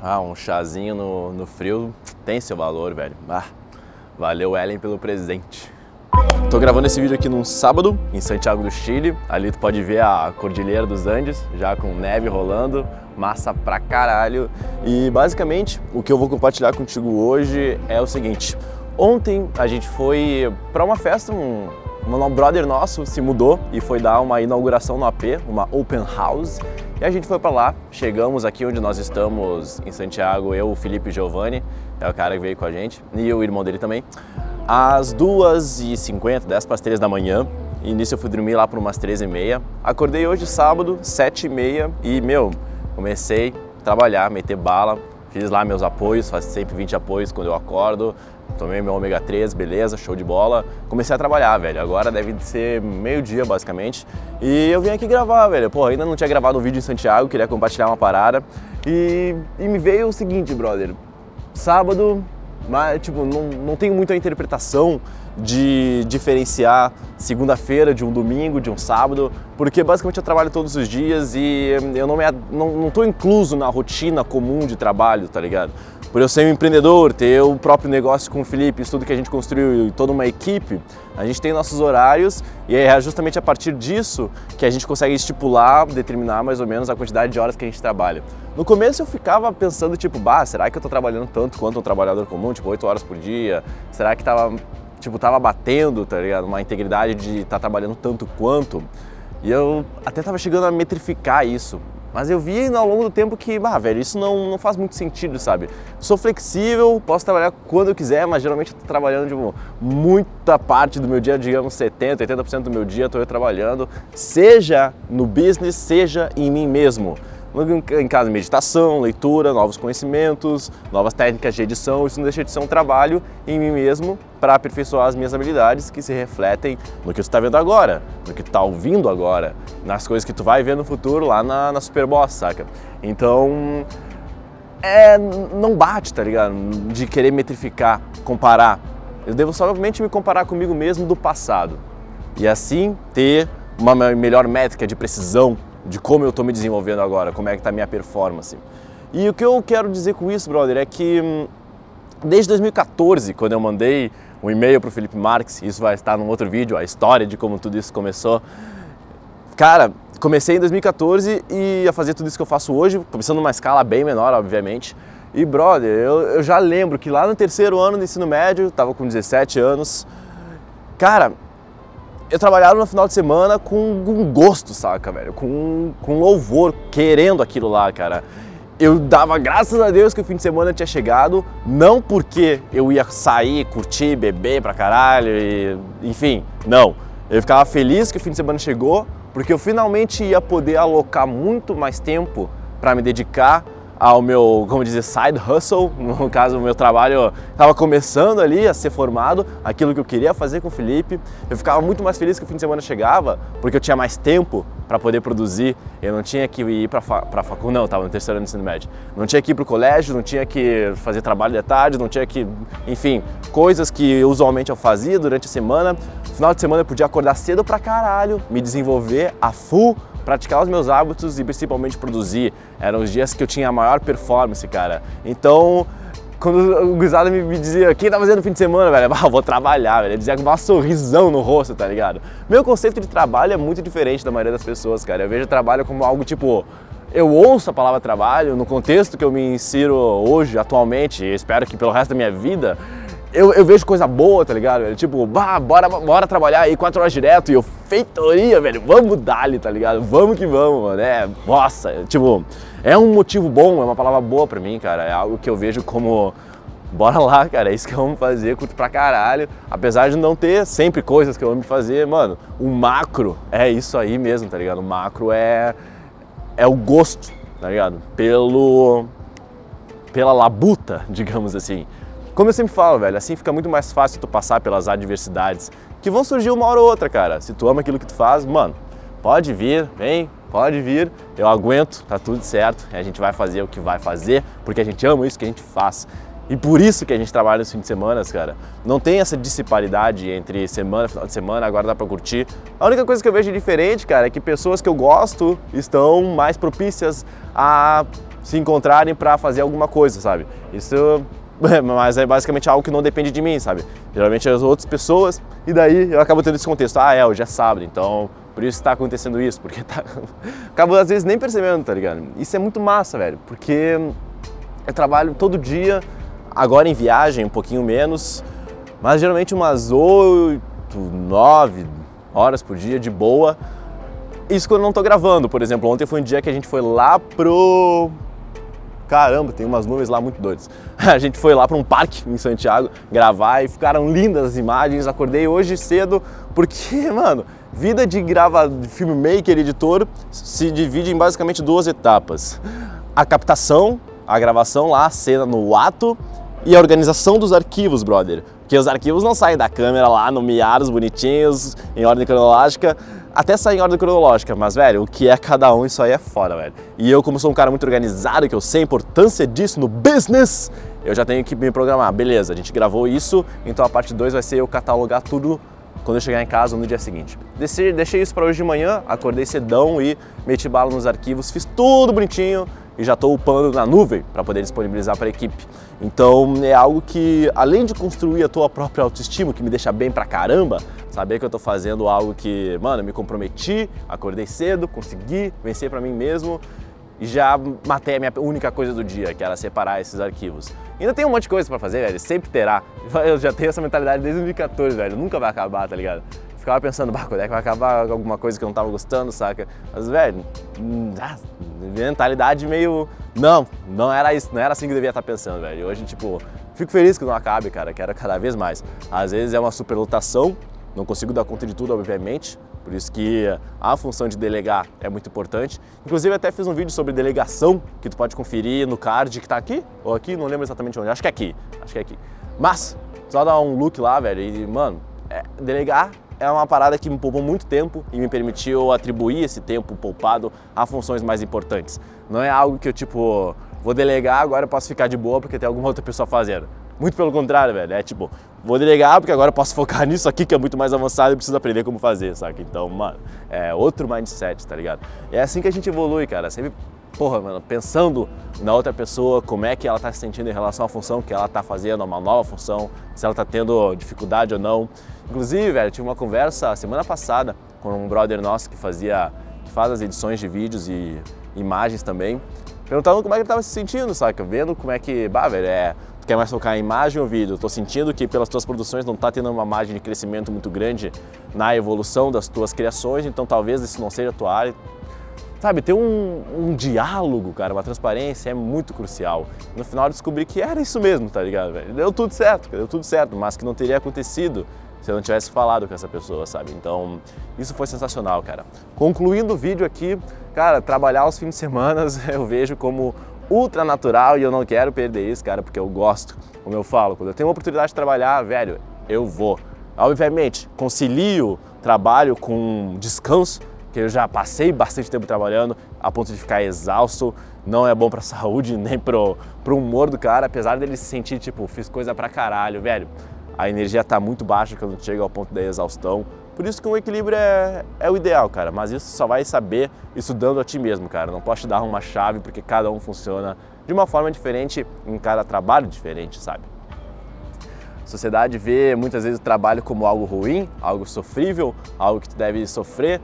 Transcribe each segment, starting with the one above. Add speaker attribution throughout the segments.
Speaker 1: Ah, um chazinho no, no frio tem seu valor, velho. Ah, valeu, Ellen, pelo presente. Tô gravando esse vídeo aqui num sábado, em Santiago do Chile. Ali tu pode ver a Cordilheira dos Andes, já com neve rolando, massa pra caralho. E basicamente, o que eu vou compartilhar contigo hoje é o seguinte. Ontem a gente foi para uma festa, um, um brother nosso se mudou e foi dar uma inauguração no AP, uma open house. E a gente foi para lá, chegamos aqui onde nós estamos em Santiago, eu, o Felipe Giovanni, é o cara que veio com a gente, e o irmão dele também, às 2h50, 10 para as 3 da manhã. E nisso eu fui dormir lá por umas 13h30. Acordei hoje sábado, 7h30 e, meu, comecei a trabalhar, meter bala, fiz lá meus apoios, faço sempre 20 apoios quando eu acordo, tomei meu ômega 3, beleza, show de bola. Comecei a trabalhar, velho. Agora deve ser meio-dia, basicamente. E eu vim aqui gravar, velho. Pô, ainda não tinha gravado um vídeo em Santiago, queria compartilhar uma parada. E, e me veio o seguinte, brother. Sábado, mas, tipo, não, não tenho muita interpretação de diferenciar segunda-feira de um domingo, de um sábado, porque basicamente eu trabalho todos os dias e eu não, me, não, não incluso na rotina comum de trabalho, tá ligado? por eu ser um empreendedor, ter o próprio negócio com o Felipe, isso tudo que a gente construiu e toda uma equipe, a gente tem nossos horários e é justamente a partir disso que a gente consegue estipular, determinar mais ou menos a quantidade de horas que a gente trabalha. No começo eu ficava pensando tipo, bah, será que eu tô trabalhando tanto quanto um trabalhador comum, tipo 8 horas por dia? Será que tava, tipo, tava batendo, tá ligado? Uma integridade de estar tá trabalhando tanto quanto? E eu até tava chegando a metrificar isso. Mas eu vi ao longo do tempo que, bah, velho, isso não, não faz muito sentido, sabe? Sou flexível, posso trabalhar quando eu quiser, mas geralmente eu tô trabalhando, tipo, muita parte do meu dia, digamos 70, 80% do meu dia estou trabalhando, seja no business, seja em mim mesmo em caso de meditação, leitura, novos conhecimentos, novas técnicas de edição, isso não deixa de ser um trabalho em mim mesmo para aperfeiçoar as minhas habilidades que se refletem no que tu está vendo agora, no que está ouvindo agora, nas coisas que tu vai ver no futuro lá na, na Superboss, saca? Então, é, não bate, tá ligado? De querer metrificar, comparar. Eu devo somente me comparar comigo mesmo do passado e assim ter uma melhor métrica de precisão de como eu estou me desenvolvendo agora, como é que está a minha performance. E o que eu quero dizer com isso, brother, é que hum, desde 2014, quando eu mandei um e-mail para o Felipe Marques, isso vai estar num outro vídeo, a história de como tudo isso começou. Cara, comecei em 2014 e a fazer tudo isso que eu faço hoje, começando numa escala bem menor, obviamente. E, brother, eu, eu já lembro que lá no terceiro ano do ensino médio, estava com 17 anos, cara, eu trabalhava no final de semana com um gosto, saca, velho? Com, com louvor, querendo aquilo lá, cara. Eu dava graças a Deus que o fim de semana tinha chegado, não porque eu ia sair, curtir, beber pra caralho, e, enfim, não. Eu ficava feliz que o fim de semana chegou, porque eu finalmente ia poder alocar muito mais tempo para me dedicar ao meu, como dizer, side hustle, no caso o meu trabalho estava começando ali a ser formado, aquilo que eu queria fazer com o Felipe. Eu ficava muito mais feliz que o fim de semana chegava, porque eu tinha mais tempo para poder produzir. Eu não tinha que ir para a faculdade, não, estava no terceiro ano de ensino médio. Não tinha que ir para o colégio, não tinha que fazer trabalho de tarde, não tinha que, enfim, coisas que usualmente eu fazia durante a semana. No final de semana eu podia acordar cedo pra caralho, me desenvolver a full praticar os meus hábitos e principalmente produzir. Eram os dias que eu tinha a maior performance, cara. Então, quando o gurizada me, me dizia, quem tá fazendo no fim de semana, velho? Ah, vou trabalhar, velho. Eu dizia com uma sorrisão no rosto, tá ligado? Meu conceito de trabalho é muito diferente da maioria das pessoas, cara. Eu vejo trabalho como algo tipo, eu ouço a palavra trabalho no contexto que eu me insiro hoje, atualmente, e espero que pelo resto da minha vida, eu, eu, vejo coisa boa, tá ligado? Velho? Tipo, bah, bora, bora trabalhar aí quatro horas direto e eu, feitoria, velho, vamos dar tá ligado? Vamos que vamos, mano. É, nossa, tipo, é um motivo bom, é uma palavra boa pra mim, cara. É algo que eu vejo como, bora lá, cara, é isso que vamos fazer, curto pra caralho. Apesar de não ter sempre coisas que eu amo fazer, mano, o macro é isso aí mesmo, tá ligado? O macro é, é o gosto, tá ligado? Pelo, pela labuta, digamos assim. Como eu sempre falo, velho, assim fica muito mais fácil tu passar pelas adversidades que vão surgir uma hora ou outra, cara. Se tu ama aquilo que tu faz, mano, pode vir, vem, pode vir, eu aguento, tá tudo certo. A gente vai fazer o que vai fazer, porque a gente ama isso que a gente faz. E por isso que a gente trabalha nos fins de semana, cara. Não tem essa disparidade entre semana, final de semana, agora dá pra curtir. A única coisa que eu vejo diferente, cara, é que pessoas que eu gosto estão mais propícias a se encontrarem para fazer alguma coisa, sabe? Isso mas é basicamente algo que não depende de mim, sabe? Geralmente as outras pessoas, e daí eu acabo tendo esse contexto. Ah, é, hoje é sábado, então por isso está acontecendo isso, porque tá. acabo às vezes nem percebendo, tá ligado? Isso é muito massa, velho, porque eu trabalho todo dia agora em viagem, um pouquinho menos, mas geralmente umas 8, 9 horas por dia de boa. Isso quando eu não tô gravando, por exemplo, ontem foi um dia que a gente foi lá pro caramba, tem umas nuvens lá muito doidas. A gente foi lá para um parque em Santiago gravar e ficaram lindas as imagens. Acordei hoje cedo porque, mano, vida de grava de filmmaker, editor, se divide em basicamente duas etapas: a captação, a gravação lá, a cena no ato e a organização dos arquivos, brother. Porque os arquivos não saem da câmera lá nomeados, bonitinhos, em ordem cronológica, até sair em ordem cronológica, mas, velho, o que é cada um, isso aí é foda, velho. E eu, como sou um cara muito organizado, que eu sei a importância disso no business, eu já tenho que me programar. Beleza, a gente gravou isso, então a parte 2 vai ser eu catalogar tudo quando eu chegar em casa no dia seguinte. Deixei, deixei isso para hoje de manhã, acordei cedão e meti bala nos arquivos, fiz tudo bonitinho, e já estou upando na nuvem para poder disponibilizar para a equipe. Então é algo que, além de construir a tua própria autoestima, que me deixa bem pra caramba, saber que eu estou fazendo algo que, mano, me comprometi, acordei cedo, consegui vencer para mim mesmo e já matei a minha única coisa do dia, que era separar esses arquivos. Ainda tem um monte de coisa para fazer, velho, sempre terá. Eu já tenho essa mentalidade desde 2014, velho, nunca vai acabar, tá ligado? ficava pensando, bah, quando é que vai acabar alguma coisa que eu não tava gostando, saca? Mas, velho, hum, ah, mentalidade meio. Não, não era isso, não era assim que eu devia estar pensando, velho. Hoje, tipo, fico feliz que não acabe, cara, quero cada vez mais. Às vezes é uma superlotação, não consigo dar conta de tudo, obviamente, por isso que a função de delegar é muito importante. Inclusive até fiz um vídeo sobre delegação que tu pode conferir no card que está aqui ou aqui, não lembro exatamente onde. Acho que é aqui, acho que é aqui. Mas só dar um look lá, velho, e mano, é, delegar é uma parada que me poupou muito tempo e me permitiu atribuir esse tempo poupado a funções mais importantes. Não é algo que eu, tipo, vou delegar, agora eu posso ficar de boa porque tem alguma outra pessoa fazendo. Muito pelo contrário, velho. É tipo, vou delegar porque agora eu posso focar nisso aqui que é muito mais avançado e preciso aprender como fazer, saca? Então, mano, é outro mindset, tá ligado? E é assim que a gente evolui, cara. Sempre, porra, mano, pensando na outra pessoa, como é que ela tá se sentindo em relação à função que ela tá fazendo, uma nova função, se ela tá tendo dificuldade ou não. Inclusive, velho, tive uma conversa semana passada com um brother nosso que fazia, que faz as edições de vídeos e imagens também, perguntando como é que ele estava se sentindo, saca? Vendo como é que, bah, velho, é, quer mais focar em imagem ou vídeo? Tô sentindo que pelas tuas produções não tá tendo uma margem de crescimento muito grande na evolução das tuas criações, então talvez isso não seja a tua área. Sabe, ter um, um, diálogo, cara, uma transparência é muito crucial. No final eu descobri que era isso mesmo, tá ligado, velho? Deu tudo certo, deu tudo certo, mas que não teria acontecido se eu não tivesse falado com essa pessoa, sabe? Então, isso foi sensacional, cara. Concluindo o vídeo aqui, cara, trabalhar os fins de semana eu vejo como ultra natural e eu não quero perder isso, cara, porque eu gosto. Como eu falo, quando eu tenho uma oportunidade de trabalhar, velho, eu vou. Obviamente, concilio trabalho com descanso, que eu já passei bastante tempo trabalhando a ponto de ficar exausto, não é bom pra saúde nem pro, pro humor do cara, apesar dele se sentir tipo, fiz coisa pra caralho, velho a energia está muito baixa quando chega ao ponto da exaustão. Por isso que um equilíbrio é, é o ideal, cara. Mas isso só vai saber estudando a ti mesmo, cara. Não posso te dar uma chave porque cada um funciona de uma forma diferente em cada trabalho diferente, sabe? A sociedade vê muitas vezes o trabalho como algo ruim, algo sofrível, algo que tu deve sofrer.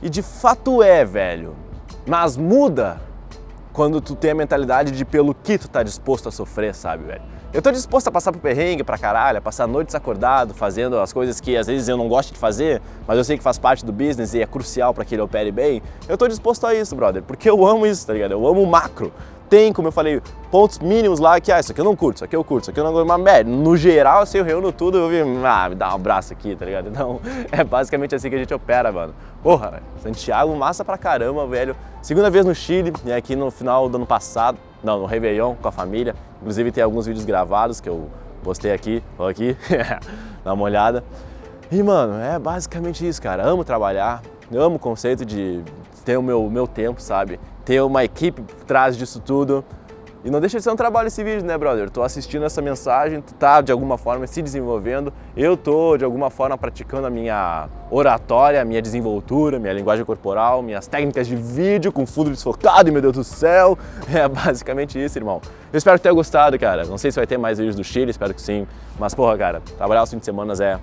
Speaker 1: E de fato é, velho. Mas muda quando tu tem a mentalidade de pelo que tu tá disposto a sofrer, sabe, velho? Eu tô disposto a passar por perrengue pra caralho, a passar noites acordado, fazendo as coisas que às vezes eu não gosto de fazer, mas eu sei que faz parte do business e é crucial para que ele opere bem. Eu tô disposto a isso, brother, porque eu amo isso, tá ligado? Eu amo o macro. Tem, como eu falei, pontos mínimos lá que, ah, isso aqui eu não curto, isso aqui eu curto, isso aqui eu não gosto, mas, velho, no geral, assim, eu reúno tudo, eu vi, ah, me dá um abraço aqui, tá ligado? Então, é basicamente assim que a gente opera, mano. Porra, Santiago, massa pra caramba, velho. Segunda vez no Chile, e aqui no final do ano passado, não, no Réveillon com a família. Inclusive tem alguns vídeos gravados que eu postei aqui, ou aqui, dá uma olhada. E, mano, é basicamente isso, cara. Amo trabalhar, amo o conceito de ter o meu, meu tempo, sabe? Ter uma equipe por trás disso tudo. E não deixa de ser um trabalho esse vídeo, né, brother? Tu assistindo essa mensagem, tu tá de alguma forma se desenvolvendo, eu tô de alguma forma praticando a minha oratória, a minha desenvoltura, minha linguagem corporal, minhas técnicas de vídeo com fundo desfocado, e meu Deus do céu. É basicamente isso, irmão. Eu espero que tenha gostado, cara. Não sei se vai ter mais vídeos do Chile, espero que sim. Mas, porra, cara, trabalhar os fins de semana é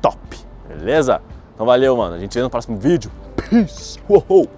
Speaker 1: top, beleza? Então valeu, mano. A gente se vê no próximo vídeo. Peace. Whoa.